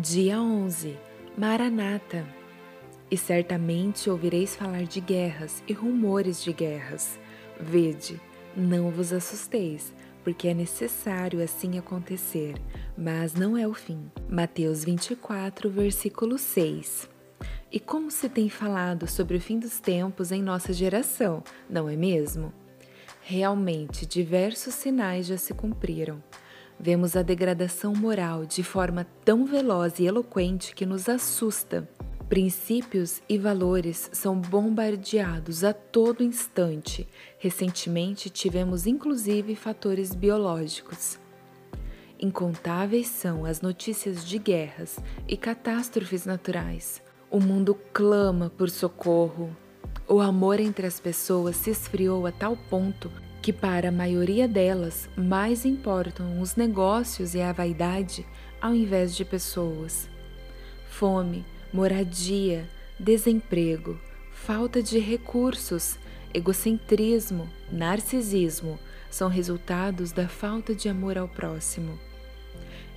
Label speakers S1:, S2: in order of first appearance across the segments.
S1: Dia 11 Maranata E certamente ouvireis falar de guerras e rumores de guerras. Vede, não vos assusteis, porque é necessário assim acontecer, mas não é o fim. Mateus 24, versículo 6. E como se tem falado sobre o fim dos tempos em nossa geração, não é mesmo? Realmente, diversos sinais já se cumpriram. Vemos a degradação moral de forma tão veloz e eloquente que nos assusta. Princípios e valores são bombardeados a todo instante. Recentemente tivemos inclusive fatores biológicos. Incontáveis são as notícias de guerras e catástrofes naturais. O mundo clama por socorro. O amor entre as pessoas se esfriou a tal ponto que para a maioria delas mais importam os negócios e a vaidade ao invés de pessoas. Fome, moradia, desemprego, falta de recursos, egocentrismo, narcisismo são resultados da falta de amor ao próximo.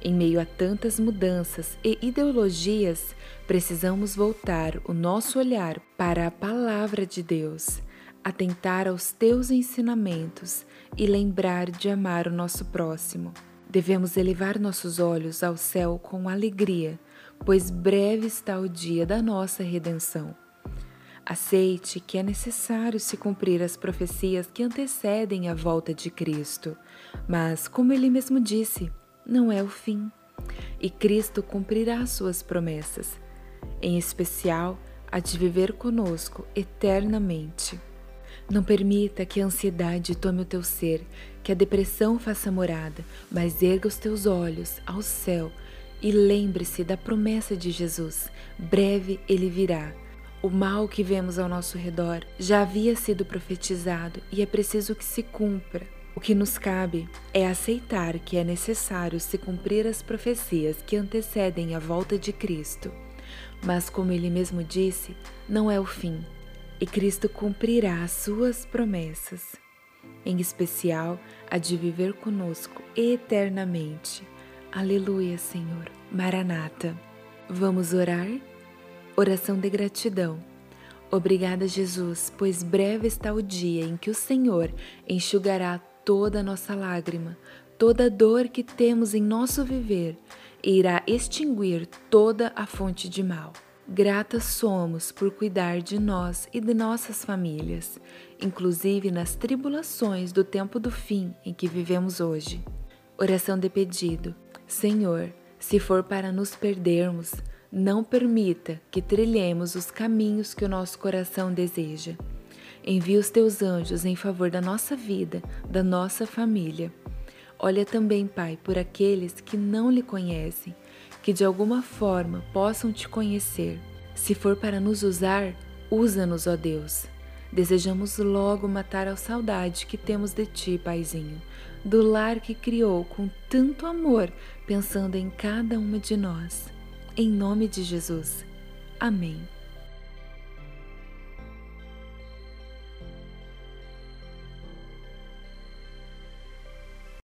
S1: Em meio a tantas mudanças e ideologias, precisamos voltar o nosso olhar para a Palavra de Deus atentar aos teus ensinamentos e lembrar de amar o nosso próximo. Devemos elevar nossos olhos ao céu com alegria, pois breve está o dia da nossa redenção. Aceite que é necessário se cumprir as profecias que antecedem a volta de Cristo, mas, como ele mesmo disse, não é o fim. E Cristo cumprirá suas promessas, em especial a de viver conosco eternamente. Não permita que a ansiedade tome o teu ser, que a depressão faça morada, mas erga os teus olhos ao céu e lembre-se da promessa de Jesus: breve ele virá. O mal que vemos ao nosso redor já havia sido profetizado e é preciso que se cumpra. O que nos cabe é aceitar que é necessário se cumprir as profecias que antecedem a volta de Cristo. Mas, como ele mesmo disse, não é o fim, e Cristo cumprirá as suas promessas, em especial a de viver conosco eternamente. Aleluia, Senhor. Maranata. Vamos orar? Oração de gratidão. Obrigada, Jesus, pois breve está o dia em que o Senhor enxugará toda nossa lágrima, toda dor que temos em nosso viver e irá extinguir toda a fonte de mal. Gratas somos por cuidar de nós e de nossas famílias, inclusive nas tribulações do tempo do fim em que vivemos hoje. Oração de pedido: Senhor, se for para nos perdermos, não permita que trilhemos os caminhos que o nosso coração deseja. Envia os teus anjos em favor da nossa vida, da nossa família. Olha também, Pai, por aqueles que não lhe conhecem que de alguma forma possam te conhecer. Se for para nos usar, usa-nos, ó Deus. Desejamos logo matar a saudade que temos de ti, Paizinho, do lar que criou com tanto amor, pensando em cada uma de nós. Em nome de Jesus. Amém.